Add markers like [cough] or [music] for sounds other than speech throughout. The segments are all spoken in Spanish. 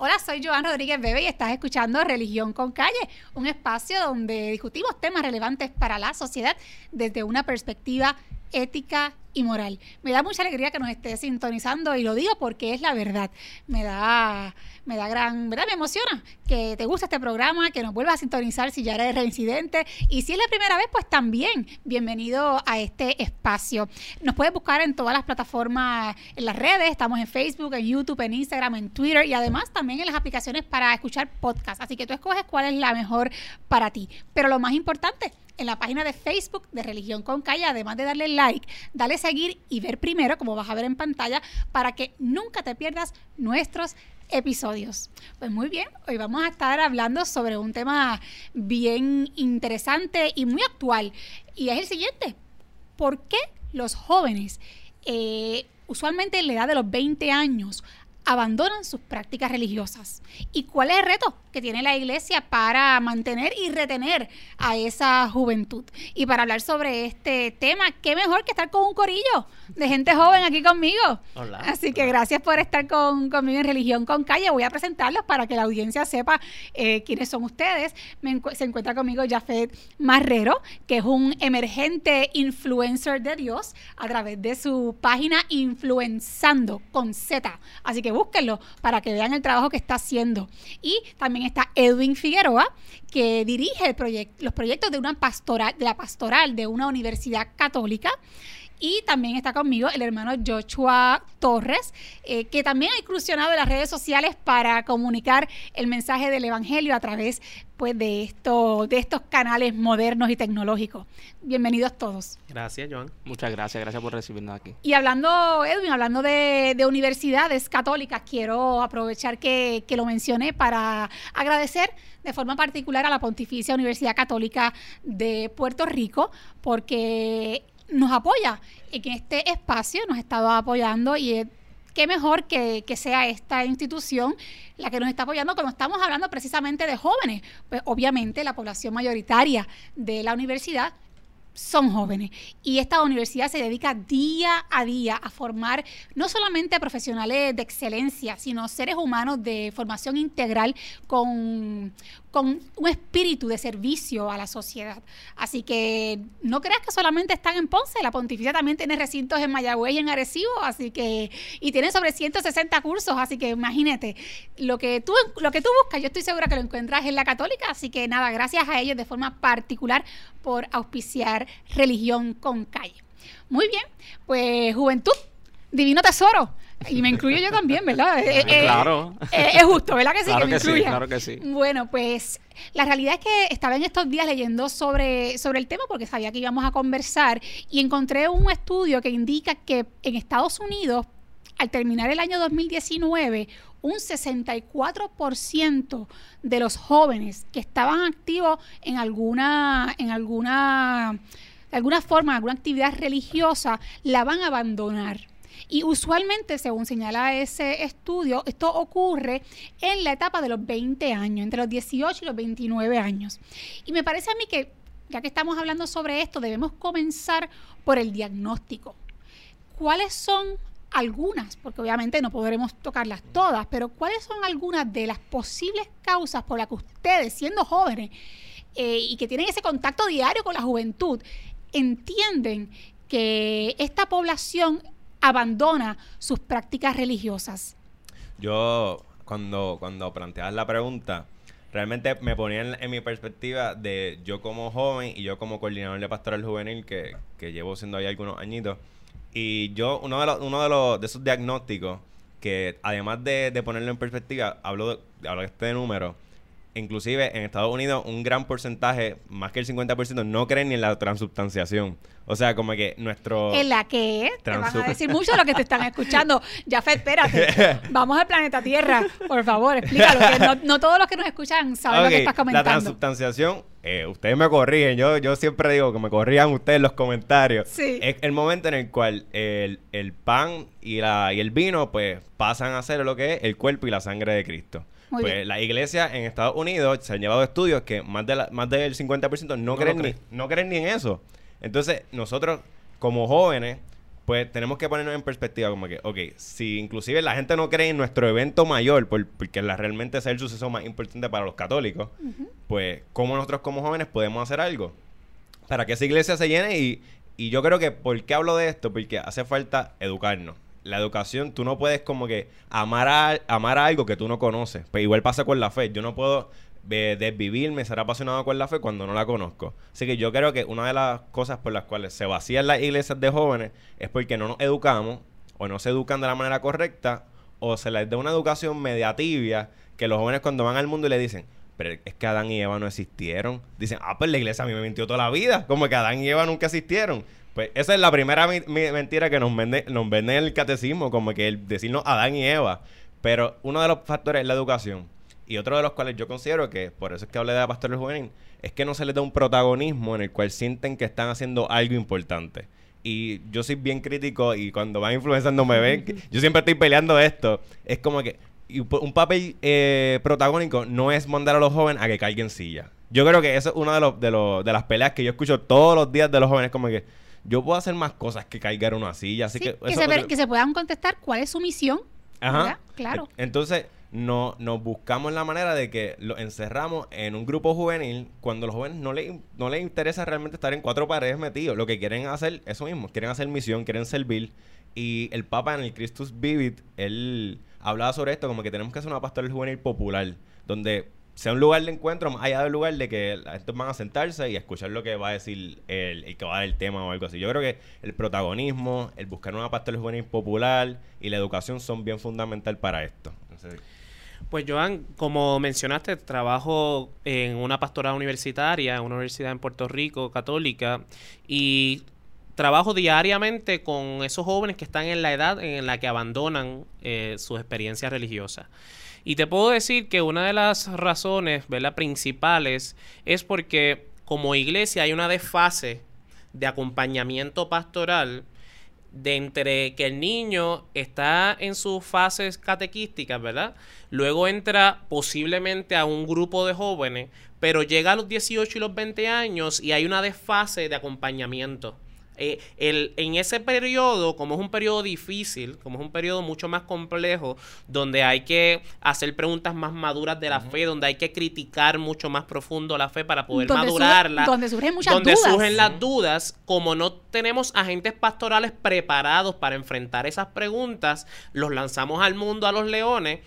Hola, soy Joan Rodríguez Bebe y estás escuchando Religión con Calle, un espacio donde discutimos temas relevantes para la sociedad desde una perspectiva ética y moral. Me da mucha alegría que nos estés sintonizando y lo digo porque es la verdad. Me da, me da gran, ¿verdad? Me emociona que te guste este programa, que nos vuelvas a sintonizar si ya eres reincidente y si es la primera vez, pues también bienvenido a este espacio. Nos puedes buscar en todas las plataformas, en las redes, estamos en Facebook, en YouTube, en Instagram, en Twitter y además también en las aplicaciones para escuchar podcasts. Así que tú escoges cuál es la mejor para ti. Pero lo más importante, en la página de Facebook de Religión con Calle, además de darle like, dale seguir y ver primero, como vas a ver en pantalla, para que nunca te pierdas nuestros episodios. Pues muy bien, hoy vamos a estar hablando sobre un tema bien interesante y muy actual. Y es el siguiente, ¿por qué los jóvenes, eh, usualmente en la edad de los 20 años, abandonan sus prácticas religiosas. ¿Y cuál es el reto que tiene la iglesia para mantener y retener a esa juventud? Y para hablar sobre este tema, qué mejor que estar con un corillo de gente joven aquí conmigo. Hola. Así que gracias por estar con, conmigo en Religión con Calle. Voy a presentarlos para que la audiencia sepa eh, quiénes son ustedes. se encuentra conmigo Jafet Marrero, que es un emergente influencer de Dios a través de su página Influenzando con Z. Así que búsquenlo para que vean el trabajo que está haciendo. Y también está Edwin Figueroa, que dirige los proyectos de una pastoral, de la pastoral de una universidad católica. Y también está conmigo el hermano Joshua Torres, eh, que también ha incursionado en las redes sociales para comunicar el mensaje del Evangelio a través pues, de, esto, de estos canales modernos y tecnológicos. Bienvenidos todos. Gracias, Joan. Muchas gracias. Gracias por recibirnos aquí. Y hablando, Edwin, hablando de, de universidades católicas, quiero aprovechar que, que lo mencioné para agradecer de forma particular a la Pontificia Universidad Católica de Puerto Rico, porque nos apoya en este espacio, nos ha estado apoyando y qué mejor que, que, sea esta institución la que nos está apoyando cuando estamos hablando precisamente de jóvenes. Pues obviamente la población mayoritaria de la universidad son jóvenes. Y esta universidad se dedica día a día a formar no solamente profesionales de excelencia, sino seres humanos de formación integral con, con un espíritu de servicio a la sociedad. Así que no creas que solamente están en Ponce, la Pontificia también tiene recintos en Mayagüez y en Arecibo, así que y tienen sobre 160 cursos, así que imagínate, lo que tú lo que tú buscas, yo estoy segura que lo encuentras en la Católica, así que nada, gracias a ellos de forma particular por auspiciar Religión con Calle. Muy bien, pues Juventud, Divino Tesoro. Y me incluyo yo también, ¿verdad? [laughs] Eh, eh, claro. Eh, es justo, ¿verdad que sí? Claro que, me sí, claro que sí. Bueno, pues la realidad es que estaba en estos días leyendo sobre, sobre el tema porque sabía que íbamos a conversar y encontré un estudio que indica que en Estados Unidos, al terminar el año 2019, un 64% de los jóvenes que estaban activos en alguna, en alguna, de alguna forma, alguna actividad religiosa, la van a abandonar. Y usualmente, según señala ese estudio, esto ocurre en la etapa de los 20 años, entre los 18 y los 29 años. Y me parece a mí que, ya que estamos hablando sobre esto, debemos comenzar por el diagnóstico. ¿Cuáles son algunas, porque obviamente no podremos tocarlas todas, pero cuáles son algunas de las posibles causas por las que ustedes, siendo jóvenes eh, y que tienen ese contacto diario con la juventud, entienden que esta población abandona sus prácticas religiosas? Yo, cuando, cuando planteas la pregunta, realmente me ponía en, mi perspectiva de yo como joven y yo como coordinador de pastoral juvenil, que, que llevo siendo ahí algunos añitos. Y yo, uno de, los, uno de, los, de esos diagnósticos, que además de, de ponerlo en perspectiva, hablo hablo de este número inclusive en Estados Unidos un gran porcentaje, más que el 50%, no creen ni en la transubstanciación. O sea, como que nuestro... ¿En la que Te van a decir mucho lo que te están escuchando. [laughs] Ya fe, espérate. Vamos al planeta Tierra. Por favor, explícalo. Que no, todos los que nos escuchan saben lo que estás comentando. La transubstanciación, eh, ustedes me corrigen. Yo, yo siempre digo que me corrían ustedes en los comentarios. Sí. Es el momento en el cual el, el pan y, la, y el vino, pues, pasan a ser lo que es el cuerpo y la sangre de Cristo pues la iglesia en Estados Unidos se han llevado estudios que más, de más del 50% no, creen ni, no creen ni en eso. Entonces, nosotros como jóvenes pues tenemos que ponernos en perspectiva como que, ok, si inclusive la gente no cree en nuestro evento mayor, por- porque la, realmente es el suceso más importante para los católicos, pues ¿cómo nosotros como jóvenes podemos hacer algo? Para que esa iglesia se llene y, y yo creo que, ¿por qué hablo de esto? Porque hace falta educarnos. La educación, tú no puedes como que amar a, amar a algo que tú no conoces. Pues igual pasa con la fe. Yo no puedo desvivirme, ser apasionado con la fe cuando no la conozco. Así que yo creo que una de las cosas por las cuales se vacían las iglesias de jóvenes es porque no nos educamos o no se educan de la manera correcta o se les da una educación media tibia que los jóvenes cuando van al mundo y le dicen, pero es que Adán y Eva no existieron. Dicen, ah, pues la iglesia a mí me mintió toda la vida, como que Adán y Eva nunca existieron. Pues esa es la primera mi- mentira que nos vende, nos vende en el catecismo, como que el decirnos Adán y Eva. Pero uno de los factores es la educación. Y otro de los cuales yo considero que, por eso es que hablé de la pastoral juvenil, es que no se les da un protagonismo en el cual sienten que están haciendo algo importante. Y yo soy bien crítico y cuando van influenciando me ven, yo siempre estoy peleando esto. Es como que y un papel eh, protagónico no es mandar a los jóvenes a que caigan silla. Yo creo que eso es una de, los, de, los, de las peleas que yo escucho todos los días de los jóvenes, como que yo puedo hacer más cosas que caigar una silla. Así Sí, que, que, eso- se, que puedan contestar cuál es su misión. Ajá. ¿verdad? Claro. En- Entonces, no, nos buscamos la manera de que lo encerramos en un grupo juvenil cuando los jóvenes no les, no les interesa realmente estar en cuatro paredes metidos. Lo que quieren hacer, eso mismo, quieren hacer misión, quieren servir. Y el Papa en el Christus Vivit, él hablaba sobre esto, como que tenemos que hacer una pastoral juvenil popular, donde sea un lugar de encuentro, más allá lugar de que la gente van a sentarse y escuchar lo que va a decir el, el que va a dar el tema o algo así. Yo creo que el protagonismo, el buscar una pastoral juvenil popular y la educación son bien fundamental para esto. Pues Joan, como mencionaste, trabajo en una pastorada universitaria, una universidad en Puerto Rico, católica, y trabajo diariamente con esos jóvenes que están en la edad en la que abandonan eh, sus experiencias religiosas. Y te puedo decir que una de las razones ¿verdad? principales es porque como iglesia hay una desfase de acompañamiento pastoral de entre que el niño está en sus fases catequísticas, ¿verdad? Luego entra posiblemente a un grupo de jóvenes, pero llega a los 18 y los 20 años y hay una desfase de acompañamiento. Eh, el- en ese periodo, como es un periodo difícil, como es un periodo mucho más complejo, donde hay que hacer preguntas más maduras de la fe, donde hay que criticar mucho más profundo la fe para poder Donde surge- madurarla, donde surgen muchas donde dudas. surgen las dudas, como no tenemos agentes pastorales preparados para enfrentar esas preguntas, los lanzamos al mundo a los leones.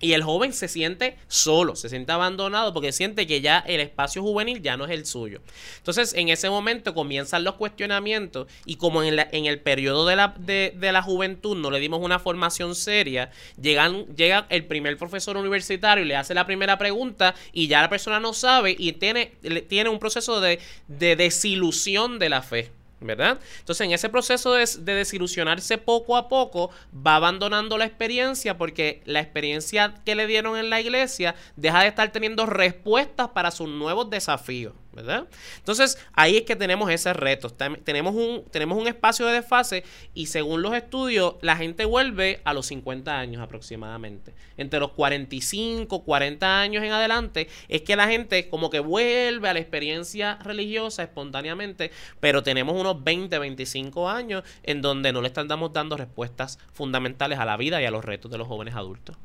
Y el joven se siente solo, se siente abandonado porque siente que ya el espacio juvenil ya no es el suyo. Entonces, en ese momento comienzan los cuestionamientos y como en, la- en el periodo de la, de, de la juventud no le dimos una formación seria, llegan, llega el primer profesor universitario y le hace la primera pregunta y ya la persona no sabe y tiene, tiene un proceso de, de desilusión de la fe. ¿Verdad? Entonces, en ese proceso de, de desilusionarse poco a poco, va abandonando la experiencia porque la experiencia que le dieron en la iglesia deja de estar teniendo respuestas para sus nuevos desafíos, ¿verdad? Entonces, ahí es que tenemos ese reto. Tenemos un, tenemos un espacio de desfase y según los estudios, la gente vuelve a los 50 años aproximadamente. Entre los 45, 40 años en adelante, es que la gente como que vuelve a la experiencia religiosa espontáneamente, pero tenemos unos 20, 25 años en donde no le estamos dando respuestas fundamentales a la vida y a los retos de los jóvenes adultos.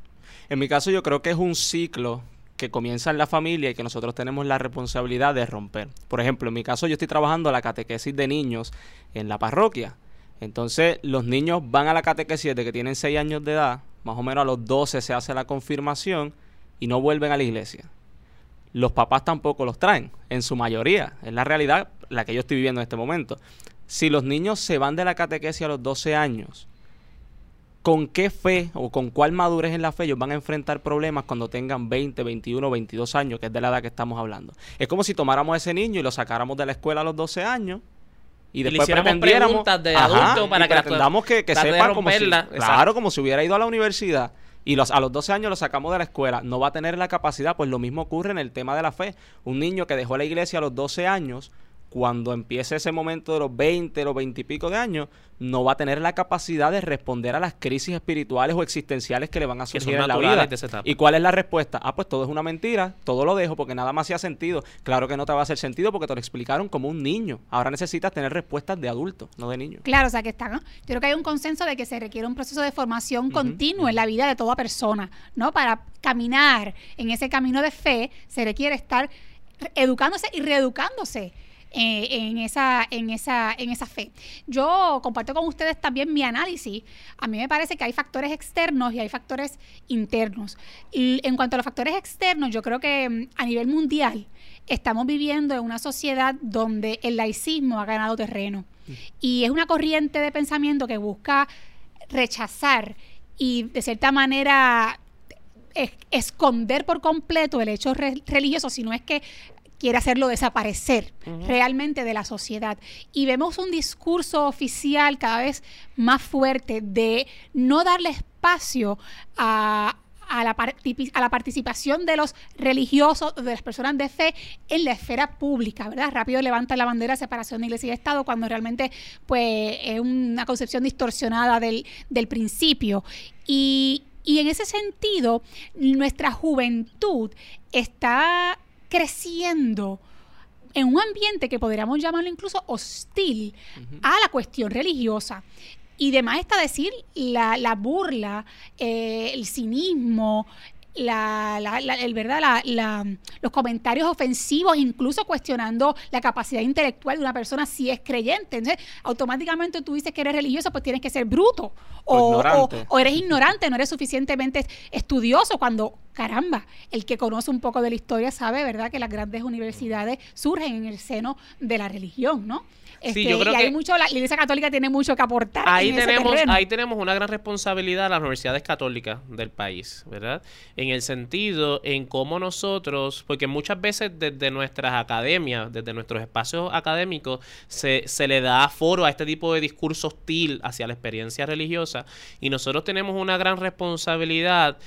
En mi caso yo creo que es un ciclo que comienza en la familia y que nosotros tenemos la responsabilidad de romper. Por ejemplo, en mi caso yo estoy trabajando la catequesis de niños en la parroquia. Entonces los niños van a la catequesis desde que tienen 6 años de edad, más o menos a los 12 se hace la confirmación y no vuelven a la iglesia. Los papás tampoco los traen, en su mayoría. Es la realidad la que yo estoy viviendo en este momento. Si los niños se van de la catequesis a los 12 años, con qué fe o con cuál madurez en la fe ellos van a enfrentar problemas cuando tengan 20, 21, 22 años, que es de la edad que estamos hablando. Es como si tomáramos a ese niño y lo sacáramos de la escuela a los 12 años y le después hiciéramos pretendiéramos preguntas de adulto y para que la- pretendamos que, que sepa como si, romperla, claro, como si hubiera ido a la universidad y los, a los 12 años lo sacamos de la escuela, no va a tener la capacidad, pues lo mismo ocurre en el tema de la fe. Un niño que dejó la iglesia a los 12 años, cuando empiece ese momento de los 20, los 20 y pico de años, no va a tener la capacidad de responder a las crisis espirituales o existenciales que le van a surgir en la vida. ¿Y cuál es la respuesta? Ah, pues todo es una mentira, todo lo dejo porque nada más hacía sentido. Claro que no te va a hacer sentido porque te lo explicaron como un niño. Ahora necesitas tener respuestas de adulto, no de niño. Claro, o sea que está, ¿no? Yo creo que hay un consenso de que se requiere un proceso de formación continua en la vida de toda persona, ¿no? Para caminar en ese camino de fe se requiere estar educándose y reeducándose. Eh, en esa en esa en esa fe. Yo comparto con ustedes también mi análisis. A mí me parece que hay factores externos y hay factores internos. Y en cuanto a los factores externos, yo creo que mm, a nivel mundial estamos viviendo en una sociedad donde el laicismo ha ganado terreno. Y es una corriente de pensamiento que busca rechazar y de cierta manera es- esconder por completo el hecho re- religioso, si no es que quiere hacerlo desaparecer realmente de la sociedad. Y vemos un discurso oficial cada vez más fuerte de no darle espacio a, a la, a la participación de los religiosos, de las personas de fe en la esfera pública, ¿verdad? Rápido levantan la bandera de separación de iglesia y Estado cuando realmente pues es una concepción distorsionada del, del principio. Y, y en ese sentido, nuestra juventud está creciendo en un ambiente que podríamos llamarlo incluso hostil a la cuestión religiosa. Y demás está decir la, la burla, eh, el cinismo, la, la- la- el, ¿verdad? La- la- los comentarios ofensivos, incluso cuestionando la capacidad intelectual de una persona si es creyente. Entonces, automáticamente tú dices que eres religioso, pues tienes que ser bruto. O o- o eres ignorante, no eres suficientemente estudioso cuando, caramba, el que conoce un poco de la historia sabe, ¿verdad?, que las grandes universidades surgen en el seno de la religión, ¿no? Este, yo creo y hay que- mucho, la, Iglesia Católica tiene mucho que aportar. Ahí en tenemos, ahí tenemos una gran responsabilidad a las universidades católicas del país, ¿verdad? En el sentido en cómo nosotros, porque muchas veces desde nuestras academias, desde nuestros espacios académicos, se, se le da foro a este tipo de discurso hostil hacia la experiencia religiosa y nosotros tenemos una gran responsabilidad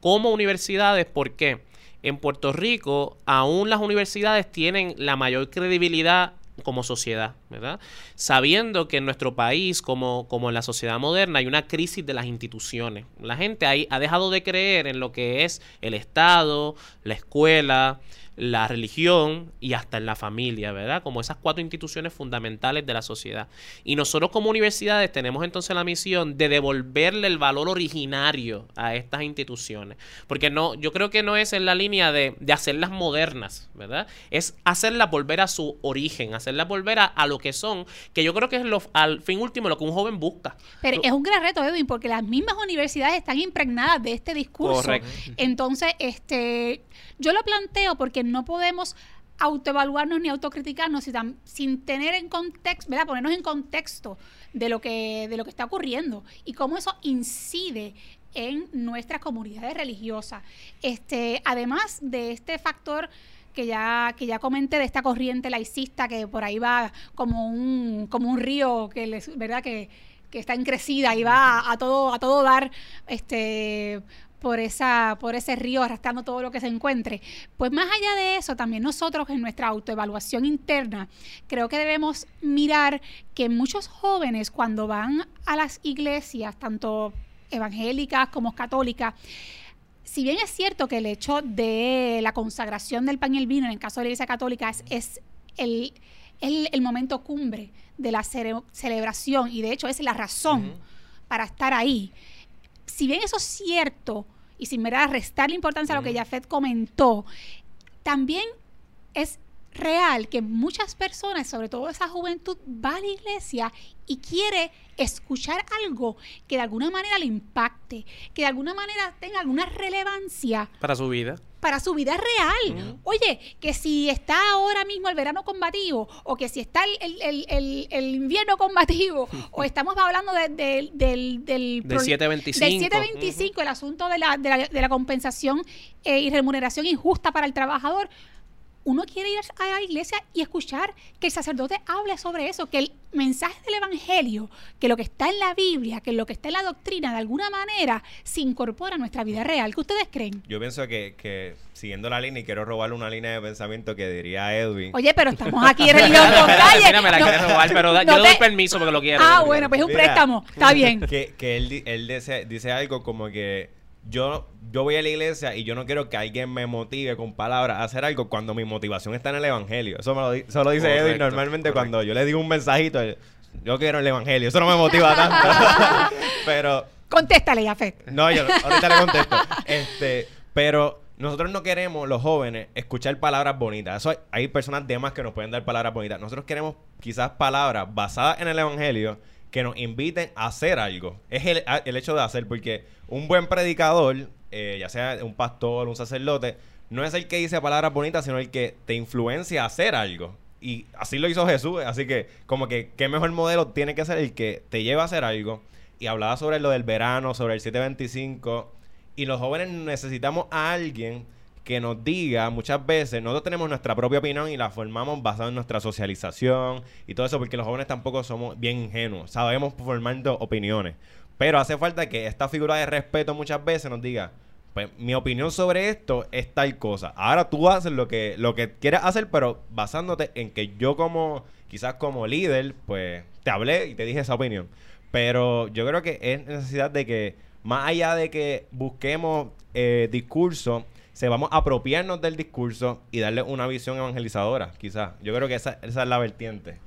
como universidades, ¿por qué? En Puerto Rico, aún las universidades tienen la mayor credibilidad como sociedad, ¿verdad? Sabiendo que en nuestro país, como, como en la sociedad moderna, hay una crisis de las instituciones. La gente ahí ha dejado de creer en lo que es el Estado, la escuela, la religión y hasta en la familia, ¿verdad? Como esas cuatro instituciones fundamentales de la sociedad. Y nosotros como universidades tenemos entonces la misión de devolverle el valor originario a estas instituciones. Porque no, yo creo que no es en la línea de, de hacerlas modernas, ¿verdad? Es hacerlas volver a su origen, hacerlas volver a, a lo que son, que yo creo que es lo, al fin último lo que un joven busca. Pero es un gran reto, Edwin, porque las mismas universidades están impregnadas de este discurso. Correcto. Entonces, este, yo lo planteo porque no podemos autoevaluarnos ni autocriticarnos sin, sin tener en contexto, ¿verdad? Ponernos en contexto de lo que de lo que está ocurriendo y cómo eso incide en nuestras comunidades religiosas. Este, además de este factor que ya que ya comenté de esta corriente laicista que por ahí va como un como un río que les, verdad que, que está en crecida y va a, a todo a todo dar este por esa por ese río arrastrando todo lo que se encuentre. Pues más allá de eso, también nosotros en nuestra autoevaluación interna, creo que debemos mirar que muchos jóvenes cuando van a las iglesias, tanto evangélicas como católicas, si bien es cierto que el hecho de la consagración del pan y el vino en el caso de la Iglesia Católica es, es el, el- el momento cumbre de la cere- celebración y de hecho es la razón para estar ahí. Si bien eso es cierto y sin mirar restarle importancia a lo que Jafet comentó, también es real que muchas personas, sobre todo esa juventud, va a la iglesia y quiere escuchar algo que de alguna manera le impacte, que de alguna manera tenga alguna relevancia Para su vida. Para su vida real. Oye, que si está ahora mismo el verano combativo, o que si está el, el- el- invierno combativo, [laughs] o estamos hablando de- de- del, del, Del pro- 725. del 725, el asunto de la, de la, de la compensación eh, y remuneración injusta para el trabajador. Uno quiere ir a la iglesia y escuchar que el sacerdote hable sobre eso, que el mensaje del Evangelio, que lo que está en la Biblia, que lo que está en la doctrina, de alguna manera se incorpora a nuestra vida real. ¿Qué ustedes creen? Yo pienso que, que siguiendo la línea, y quiero robarle una línea de pensamiento que diría Edwin. Oye, pero estamos aquí en religión [laughs] con calle. Mira, me la No- quieres robar, pero da- no yo doy permiso porque lo quiero. Ah, bueno, pues es un Mira. préstamo. Está bien. [laughs] que, que él, di- él dice, dice algo como que yo, yo voy a la iglesia y yo no quiero que alguien me motive con palabras a hacer algo cuando mi motivación está en el evangelio. Eso, me lo, di- eso lo dice Correcto, Edwin normalmente correcto. cuando yo le digo un mensajito. él, Yo quiero el evangelio. Eso no me motiva tanto. [laughs] pero Contéstale, Jafet. no, yo ahorita le contesto. Este, pero nosotros no queremos, los jóvenes, escuchar palabras bonitas. Eso hay, hay personas de más que nos pueden dar palabras bonitas. Nosotros queremos quizás palabras basadas en el Evangelio que nos inviten a hacer algo. Es el, el hecho de hacer, porque un buen predicador, eh, ya sea un pastor, un sacerdote, no es el que dice palabras bonitas, sino el que te influencia a hacer algo. Y así lo hizo Jesús. Así que, como que, ¿qué mejor modelo tiene que ser el que te lleva a hacer algo? Y hablaba sobre lo del verano, sobre el 725. Y los jóvenes necesitamos a alguien que nos diga muchas veces, nosotros tenemos nuestra propia opinión y la formamos basada en nuestra socialización y todo eso, porque los jóvenes tampoco somos bien ingenuos, sabemos formando opiniones. Pero hace falta que esta figura de respeto muchas veces nos diga, pues mi opinión sobre esto es tal cosa. Ahora tú haces lo que, lo que quieras hacer, pero basándote en que yo como, quizás como líder, pues te hablé y te dije esa opinión. Pero yo creo que es necesidad de que, más allá de que busquemos eh, discurso, se vamos a apropiarnos del discurso y darle una visión evangelizadora, quizás. Yo creo que esa, esa es la vertiente.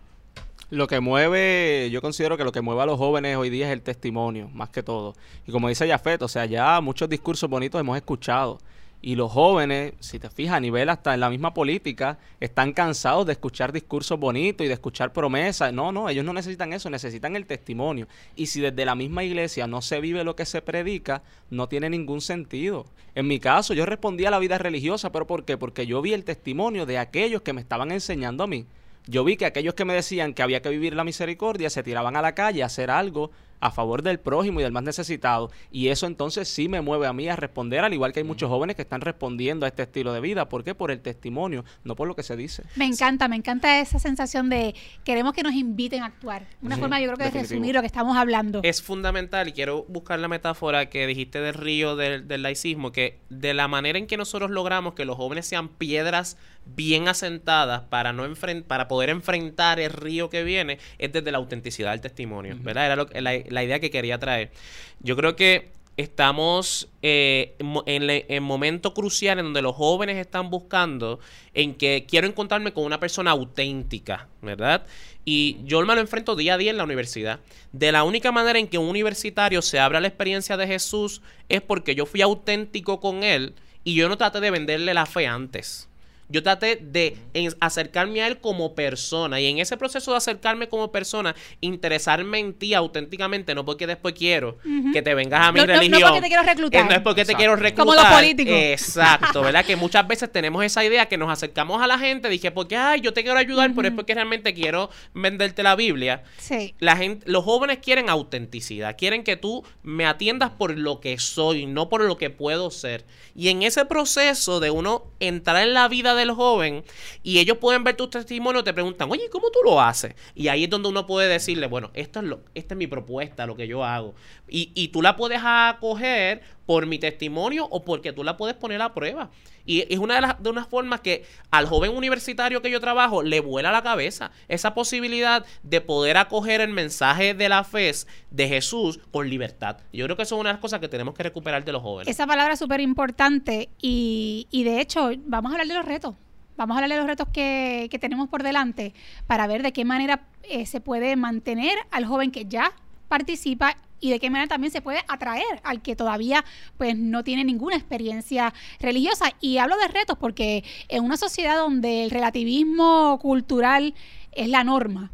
Lo que mueve, yo considero que lo que mueve a los jóvenes hoy día es el testimonio, más que todo. Y como dice Jafet, o sea, ya muchos discursos bonitos hemos escuchado. Y los jóvenes, si te fijas, a nivel hasta en la misma política, están cansados de escuchar discursos bonitos y de escuchar promesas. No, no, ellos no necesitan eso, necesitan el testimonio. Y si desde la misma iglesia no se vive lo que se predica, no tiene ningún sentido. En mi caso, yo respondí a la vida religiosa, pero ¿por qué? Porque yo vi el testimonio de aquellos que me estaban enseñando a mí. Yo vi que aquellos que me decían que había que vivir la misericordia se tiraban a la calle a hacer algo a favor del prójimo y del más necesitado. Y eso entonces sí me mueve a mí a responder, al igual que hay muchos jóvenes que están respondiendo a este estilo de vida. ¿Por qué? Por el testimonio, no por lo que se dice. Me encanta, me encanta esa sensación de queremos que nos inviten a actuar. Una forma, yo creo que de resumir lo que estamos hablando. Es fundamental, y quiero buscar la metáfora que dijiste del río del, del laicismo, que de la manera en que nosotros logramos que los jóvenes sean piedras bien asentadas para no enfren- para poder enfrentar el río que viene, es desde la autenticidad del testimonio, ¿verdad? Era lo que- la, la idea que quería traer. Yo creo que estamos eh, en en momento crucial en donde los jóvenes están buscando en que quiero encontrarme con una persona auténtica, ¿verdad? Y yo me lo enfrento día a día en la universidad. De la única manera en que un universitario se abra la experiencia de Jesús es porque yo fui auténtico con él y yo no traté de venderle la fe antes. Yo traté de en- acercarme a él como persona y en ese proceso de acercarme como persona, interesarme en ti auténticamente, no porque después quiero que te vengas a mi No- no- no religión. porque te quiero reclutar. Eh, no es porque te quiero reclutar. Como los políticos. Exacto, ¿verdad? [laughs] que muchas veces tenemos esa idea que nos acercamos a la gente, dije, porque, ay, yo te quiero ayudar, pero es porque realmente quiero venderte la Biblia. Sí. La gente, los jóvenes quieren autenticidad, quieren que tú me atiendas por lo que soy, no por lo que puedo ser. Y en ese proceso de uno entrar en la vida del joven y ellos pueden ver tus testimonios, te preguntan, oye, ¿cómo tú lo haces? Y ahí es donde uno puede decirle, bueno, esto es lo, esta es mi propuesta, lo que yo hago. Y, y tú la puedes acoger por mi testimonio o porque tú la puedes poner a prueba. Y es una de las de unas formas que al joven universitario que yo trabajo le vuela la cabeza esa posibilidad de poder acoger el mensaje de la fe de Jesús con libertad. Yo creo que eso es una de las cosas que tenemos que recuperar de los jóvenes. Esa palabra es súper importante y, y de hecho vamos a hablar de los retos. Vamos a hablar de los retos que, que tenemos por delante para ver de qué manera eh, se puede mantener al joven que ya participa y de qué manera también se puede atraer al que todavía pues no tiene ninguna experiencia religiosa. Y hablo de retos porque en una sociedad donde el relativismo cultural es la norma,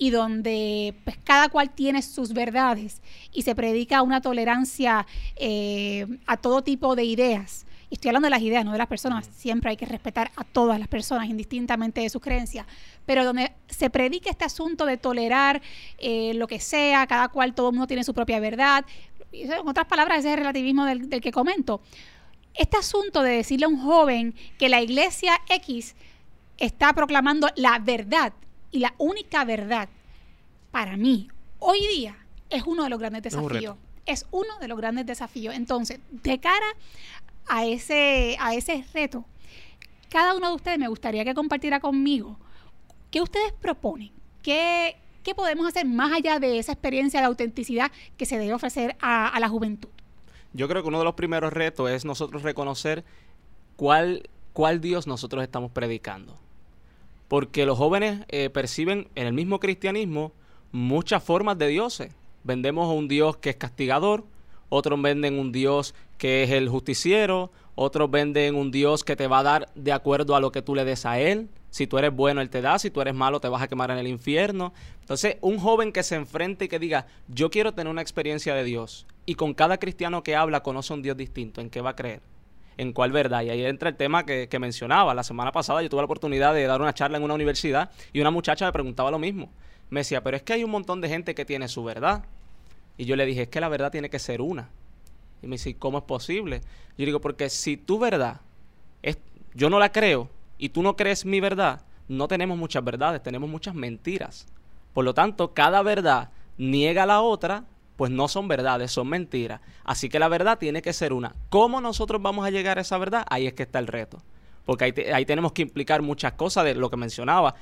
y donde pues cada cual tiene sus verdades y se predica una tolerancia eh, a todo tipo de ideas. Y estoy hablando de las ideas, no de las personas. Siempre hay que respetar a todas las personas, indistintamente de sus creencias. Pero donde se predica este asunto de tolerar eh, lo que sea, cada cual, todo el mundo tiene su propia verdad. En otras palabras, ese es el relativismo del, del que comento. Este asunto de decirle a un joven que la iglesia X está proclamando la verdad y la única verdad para mí hoy día es uno de los grandes Es un desafíos. Es uno de los grandes desafíos. Entonces, de cara a ese, a ese reto, cada uno de ustedes me gustaría que compartiera conmigo qué ustedes proponen, qué, qué podemos hacer más allá de esa experiencia de autenticidad que se debe ofrecer a, la juventud. Yo creo que uno de los primeros retos es nosotros reconocer cuál, cuál Dios nosotros estamos predicando. Porque los jóvenes eh, perciben en el mismo cristianismo muchas formas de dioses. Vendemos a un Dios que es castigador, otros venden un Dios que es el justiciero, otros venden un Dios que te va a dar de acuerdo a lo que tú le des a Él. Si tú eres bueno, Él te da, si tú eres malo, te vas a quemar en el infierno. Entonces, un joven que se enfrente y que diga, yo quiero tener una experiencia de Dios, y con cada cristiano que habla conoce un Dios distinto, ¿en qué va a creer? ¿En cuál verdad? Y ahí entra el tema que, que mencionaba. La semana pasada yo tuve la oportunidad de dar una charla en una universidad y una muchacha me preguntaba lo mismo. Me decía, pero es que hay un montón de gente que tiene su verdad. Y yo le dije, es que la verdad tiene que ser una. Y me dice, ¿cómo es posible? Yo digo, porque si tu verdad es, yo no la creo y tú no crees mi verdad, no tenemos muchas verdades, tenemos muchas mentiras. Por lo tanto, cada verdad niega la otra, pues no son verdades, son mentiras. Así que la verdad tiene que ser una. ¿Cómo nosotros vamos a llegar a esa verdad? Ahí es que está el reto. Porque ahí tenemos que implicar muchas cosas de lo que mencionaba.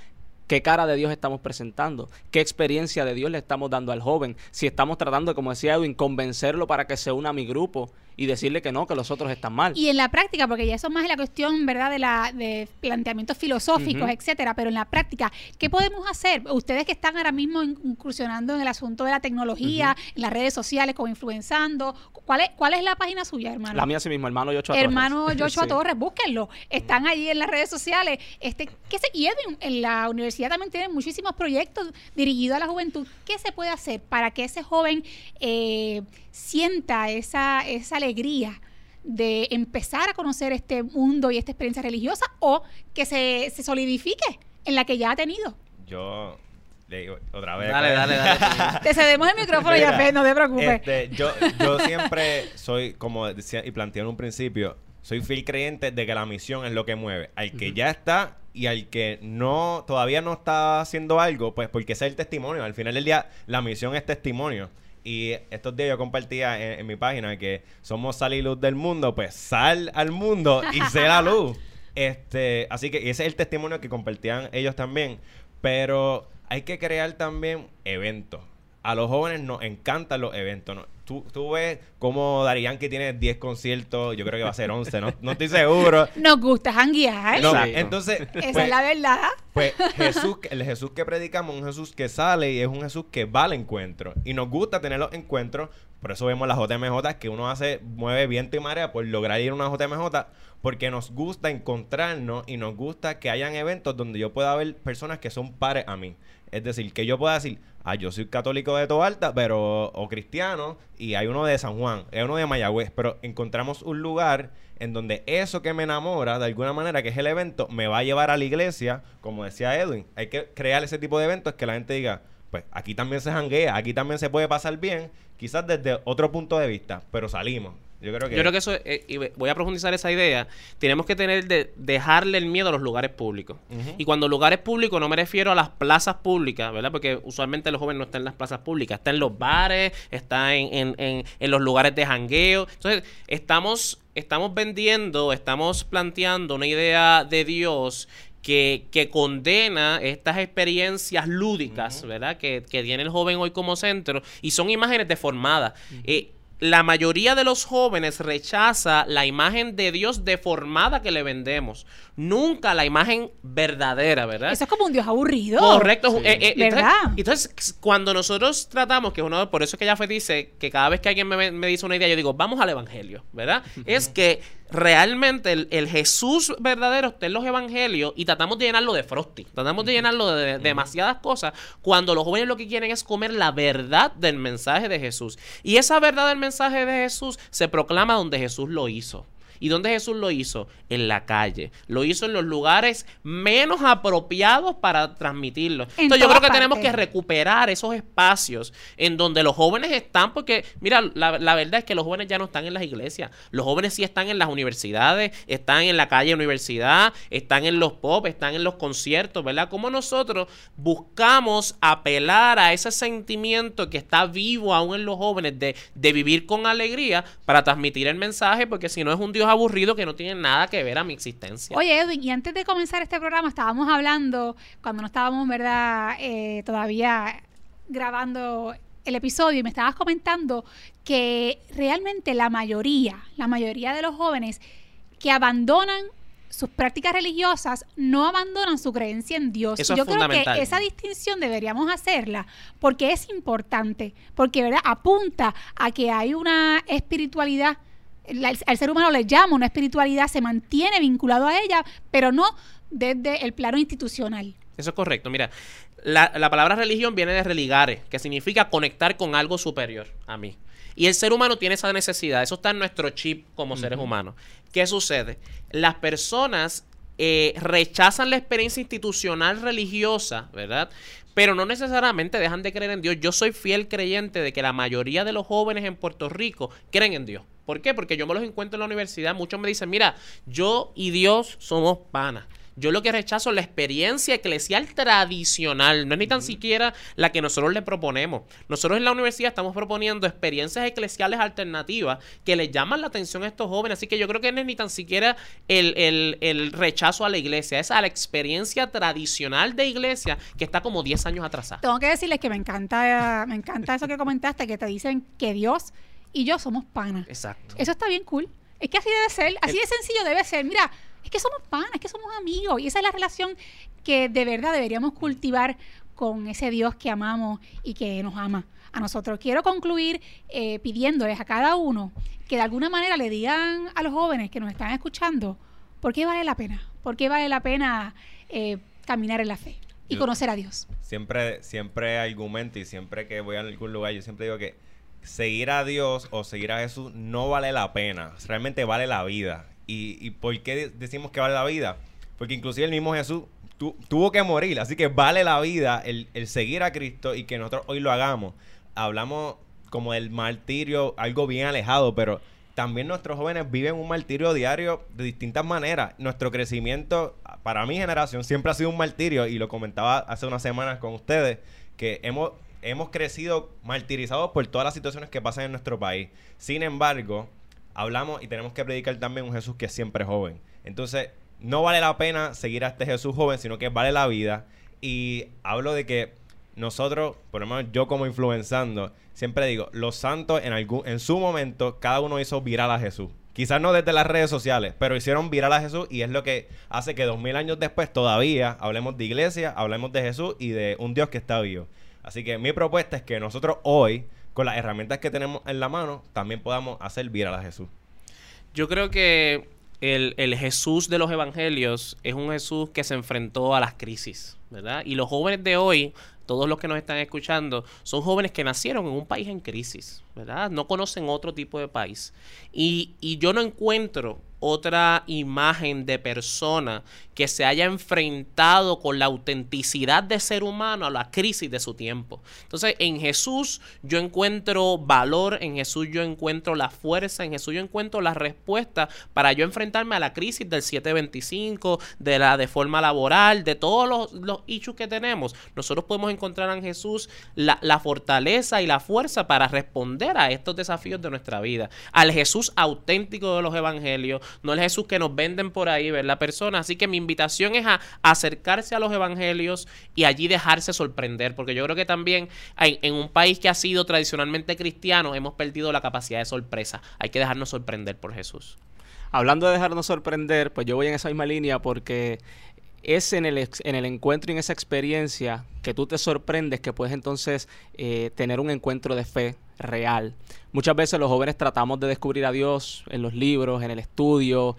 ¿Qué cara de Dios estamos presentando? ¿Qué experiencia de Dios le estamos dando al joven? Si estamos tratando, como decía Edwin, convencerlo para que se una a mi grupo y decirle que no, que los otros están mal. Y en la práctica, porque ya eso es más en la cuestión, ¿verdad?, de, la, de planteamientos filosóficos, etcétera, pero en la práctica, ¿qué podemos hacer? Ustedes que están ahora mismo in- incursionando en el asunto de la tecnología, en las redes sociales, como influenzando, ¿cuál es, cuál es la página suya, hermano? La mía sí mismo, hermano Yochoa Torres. Hermano [laughs] Joshua Sí. Torres, búsquenlo. Están allí en las redes sociales. Este, ¿qué se, y Edwin, en la universidad también tienen muchísimos proyectos dirigidos a la juventud. ¿Qué se puede hacer para que ese joven eh, sienta esa, esa alegría de empezar a conocer este mundo y esta experiencia religiosa o que se, se solidifique en la que ya ha tenido? Yo le digo otra vez. Dale, dale, dale. Te cedemos el micrófono ya, Mira, no te preocupes. Este, yo, yo siempre soy, como decía y planteé en un principio, soy fiel creyente de que la misión es lo que mueve. Al que ya está y al que no todavía no está haciendo algo, pues porque ese es el testimonio. Al final del día, la misión es testimonio. Y estos días yo compartía en, en mi página que somos sal y luz del mundo, pues sal al mundo y sé la luz. [laughs] Este, así que ese es el testimonio que compartían ellos también. Pero hay que crear también eventos. A los jóvenes nos encantan los eventos. ¿no? Tú, tú ves cómo Dari Yankee tiene 10 conciertos, yo creo que va a ser 11, no, no estoy seguro. [laughs] Nos gusta janguear. No, Exacto. entonces, Esa pues, es la verdad. pues [laughs] Jesús, el Jesús que predicamos es un Jesús que sale y es un Jesús que va al encuentro. Y nos gusta tener los encuentros. Por eso vemos las JMJ que uno hace, mueve viento y marea por lograr ir a una JMJ. Porque nos gusta encontrarnos y nos gusta que hayan eventos donde yo pueda ver personas que son pares a mí. Es decir, que yo pueda decir, ah, yo soy católico de Tobalta, pero, o cristiano, y hay uno de San Juan, hay uno de Mayagüez, pero encontramos un lugar en donde eso que me enamora, de alguna manera, que es el evento, me va a llevar a la iglesia, como decía Edwin. Hay que crear ese tipo de eventos que la gente diga, pues aquí también se janguea, aquí también se puede pasar bien, quizás desde otro punto de vista, pero salimos. Yo creo que... Yo creo que eso, eh, y voy a profundizar esa idea, tenemos que tener de dejarle el miedo a los lugares públicos. Y cuando lugares públicos no me refiero a las plazas públicas, ¿verdad? Porque usualmente los jóvenes no están en las plazas públicas, está en los bares, está en, en- en- en los lugares de jangueo. Entonces, estamos, estamos vendiendo, estamos planteando una idea de Dios que, que condena estas experiencias lúdicas, ¿verdad? Que, que tiene el joven hoy como centro y son imágenes deformadas. Eh, la mayoría de los jóvenes rechaza la imagen de Dios deformada que le vendemos. Nunca la imagen verdadera, ¿verdad? Eso es como un Dios aburrido. Correcto. Sí. eh, eh, entonces- ¿Verdad? Entonces, cuando nosotros tratamos, que es uno, por eso es que Jafet dice que cada vez que alguien me, me dice una idea, yo digo, vamos al Evangelio, ¿verdad? es que realmente el, el Jesús verdadero está en los Evangelios y tratamos de llenarlo de frosty, tratamos de llenarlo de, de demasiadas cosas, cuando los jóvenes lo que quieren es comer la verdad del mensaje de Jesús. Y esa verdad del mensaje de Jesús se proclama donde Jesús lo hizo. ¿Y dónde Jesús lo hizo? En la calle. Lo hizo en los lugares menos apropiados para transmitirlo. En Entonces yo creo que tenemos que recuperar esos espacios en donde los jóvenes están, porque mira, la, la verdad es que los jóvenes ya no están en las iglesias. Los jóvenes sí están en las universidades, están en la calle universidad, están en los pop, están en los conciertos, ¿verdad? Como nosotros buscamos apelar a ese sentimiento que está vivo aún en los jóvenes de, de vivir con alegría para transmitir el mensaje, porque si no es un Dios aburrido que no tiene nada que ver a mi existencia. Oye, Edwin, y antes de comenzar este programa estábamos hablando, cuando no estábamos, ¿verdad?, eh, todavía grabando el episodio, y me estabas comentando que realmente la mayoría, la mayoría de los jóvenes que abandonan sus prácticas religiosas no abandonan su creencia en Dios. Eso Y es Yo creo que esa distinción deberíamos hacerla porque es importante, porque ¿verdad? apunta a que hay una espiritualidad la- al ser humano le llama una espiritualidad, se mantiene vinculado a ella, pero no desde el plano institucional. Eso es correcto. Mira, la, la palabra religión viene de religare, que significa conectar con algo superior a mí. Y el ser humano tiene esa necesidad. Eso está en nuestro chip como seres humanos. ¿Qué sucede? Las personas eh, rechazan la experiencia institucional religiosa, ¿verdad? Pero no necesariamente dejan de creer en Dios. Yo soy fiel creyente de que la mayoría de los jóvenes en Puerto Rico creen en Dios. ¿Por qué? Porque yo me los encuentro en la universidad. Muchos me dicen, mira, yo y Dios somos panas. Yo lo que rechazo es la experiencia eclesial tradicional, no es ni tan siquiera la que nosotros le proponemos. Nosotros en la universidad estamos proponiendo experiencias eclesiales alternativas que le llaman la atención a estos jóvenes. Así que yo creo que no es ni tan siquiera el, el- el rechazo a la iglesia, es a la experiencia tradicional de iglesia que está como 10 años atrasada. Tengo que decirles que me encanta, me encanta eso que comentaste, que te dicen que Dios y yo somos panas. Exacto. Eso está bien cool. Es que así debe ser, así de sencillo debe ser. Mira, es que somos panas, es que somos amigos. Y esa es la relación que de verdad deberíamos cultivar con ese Dios que amamos y que nos ama a nosotros. Quiero concluir eh, pidiéndoles a cada uno que de alguna manera le digan a los jóvenes que nos están escuchando por qué vale la pena, por qué vale la pena eh, caminar en la fe y Yo- conocer a Dios. Siempre, siempre argumento y siempre que voy a algún lugar, yo siempre digo que seguir a Dios o seguir a Jesús no vale la pena. Realmente vale la vida. ¿Y, y por qué de- decimos que vale la vida? Porque inclusive el mismo Jesús tu- tuvo que morir. Así que vale la vida el, el seguir a Cristo y que nosotros hoy lo hagamos. Hablamos como del martirio, algo bien alejado, pero también nuestros jóvenes viven un martirio diario de distintas maneras. Nuestro crecimiento, para mi generación, siempre ha sido un martirio y lo comentaba hace unas semanas con ustedes, que hemos, hemos crecido martirizados por todas las situaciones que pasan en nuestro país. Sin embargo, hablamos y tenemos que predicar también un Jesús que es siempre joven. Entonces, no vale la pena seguir a este Jesús joven, sino que vale la vida. Y hablo de que nosotros, por lo menos yo como influenzando, siempre digo, los santos en algún en su momento cada uno hizo viral a Jesús. Quizás no desde las redes sociales, pero hicieron viral a Jesús y es lo que hace que dos mil años después todavía hablemos de iglesia, hablemos de Jesús y de un Dios que está vivo. Así que mi propuesta es que nosotros hoy, con las herramientas que tenemos en la mano, también podamos hacer viral a Jesús. Yo creo que el, el Jesús de los evangelios es un Jesús que se enfrentó a las crisis, ¿verdad? Y los jóvenes de hoy, todos los que nos están escuchando, son jóvenes que nacieron en un país en crisis, ¿verdad? No conocen otro tipo de país. Y, y yo no encuentro otra imagen de persona que se haya enfrentado con la autenticidad de ser humano a la crisis de su tiempo. Entonces, en Jesús yo encuentro valor, en Jesús yo encuentro la fuerza, en Jesús yo encuentro la respuesta para yo enfrentarme a la crisis del 725, de la deforma laboral, de todos los, los issues que tenemos. Nosotros podemos encontrar en Jesús la, la fortaleza y la fuerza para responder a estos desafíos de nuestra vida. Al Jesús auténtico de los evangelios, no el Jesús que nos venden por ahí, ¿verdad? Persona. Así que mi invitación es a acercarse a los evangelios y allí dejarse sorprender, porque yo creo que también en un país que ha sido tradicionalmente cristiano hemos perdido la capacidad de sorpresa. Hay que dejarnos sorprender por Jesús. Hablando de dejarnos sorprender, pues yo voy en esa misma línea porque es en el, en el encuentro y en esa experiencia que tú te sorprendes que puedes entonces eh, tener un encuentro de fe real. Muchas veces los jóvenes tratamos de descubrir a Dios en los libros, en el estudio,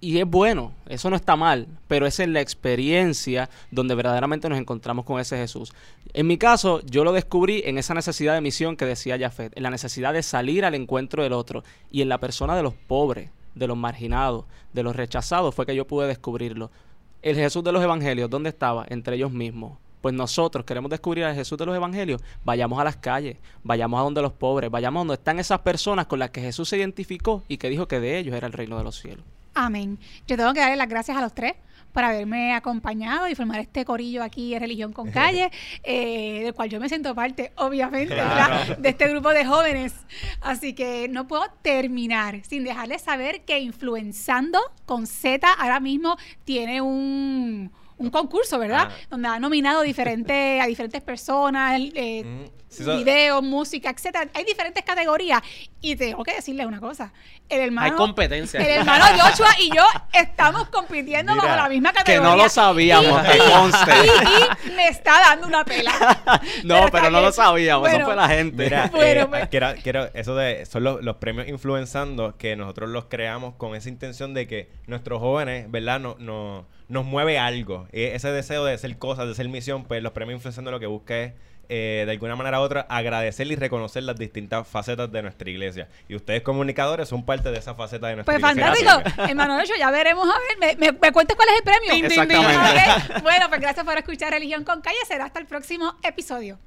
y es bueno, eso no está mal, pero es en la experiencia donde verdaderamente nos encontramos con ese Jesús. En mi caso, yo lo descubrí en esa necesidad de misión que decía Jafet, en la necesidad de salir al encuentro del otro y en la persona de los pobres, de los marginados, de los rechazados, fue que yo pude descubrirlo. El Jesús de los Evangelios, ¿dónde estaba? Entre ellos mismos. Pues nosotros queremos descubrir al Jesús de los Evangelios. Vayamos a las calles, vayamos a donde los pobres, vayamos a donde están esas personas con las que Jesús se identificó y que dijo que de ellos era el reino de los cielos. Amén. Yo tengo que darle las gracias a los tres por haberme acompañado y formar este corillo aquí en Religión con Calle, [laughs] eh, del cual yo me siento parte, obviamente, de este grupo de jóvenes. Así que no puedo terminar sin dejarles saber que Influenzando con Z ahora mismo tiene un, un concurso, ¿verdad? Ah. Donde ha nominado diferentes, a diferentes personas, eh, Mm, sí, videos, música, etcétera. Hay diferentes categorías. Y tengo que decirles una cosa. El hermano, Hay competencia. el hermano Joshua y yo estamos compitiendo Mira, bajo la misma que categoría. no lo sabíamos, Y- que y- conste. Y, y me está dando una pela. [laughs] No, pero no lo sabíamos, Bueno, eso fue la gente. Mira, Bueno, eh, pues. quiero, quiero- eso de, son los, los premios influenzando que nosotros los creamos con esa intención de que nuestros jóvenes, ¿verdad? No, no, nos mueve algo. E- ese deseo de hacer cosas, de ser misión, pues los premios influenzando lo que busca es, eh, de alguna manera u otra, agradecer y reconocer las distintas facetas de nuestra iglesia. Y ustedes comunicadores son parte de esa faceta de nuestra Pues iglesia. fantástico. Hermano ya veremos. A ver, ¿me, me, me cuentas cuál es el premio? Exactamente. Bueno, pues gracias por escuchar Religión con Calle. Será hasta el próximo episodio.